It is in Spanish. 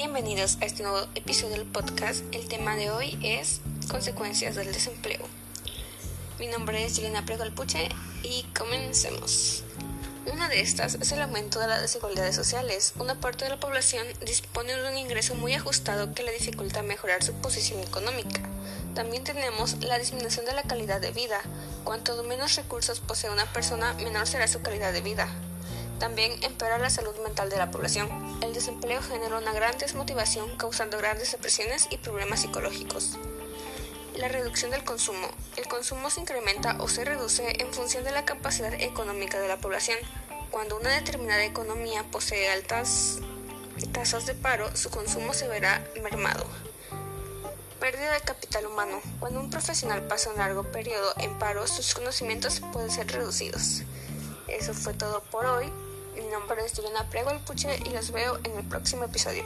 bienvenidos a este nuevo episodio del podcast. El tema de hoy es consecuencias del desempleo. Mi nombre es Juliana Prego Alpuche y comencemos. Una de estas es el aumento de las desigualdades sociales. Una parte de la población dispone de un ingreso muy ajustado que le dificulta mejorar su posición económica. También tenemos la disminución de la calidad de vida. Cuanto menos recursos posee una persona, menor será su calidad de vida. También empeora la salud mental de la población. El desempleo genera una gran desmotivación causando grandes depresiones y problemas psicológicos. La reducción del consumo. El consumo se incrementa o se reduce en función de la capacidad económica de la población. Cuando una determinada economía posee altas tasas de paro, su consumo se verá mermado. Pérdida de capital humano. Cuando un profesional pasa un largo periodo en paro, sus conocimientos pueden ser reducidos. Eso fue todo por hoy. Mi nombre es Juliana Prego el Puche y los veo en el próximo episodio.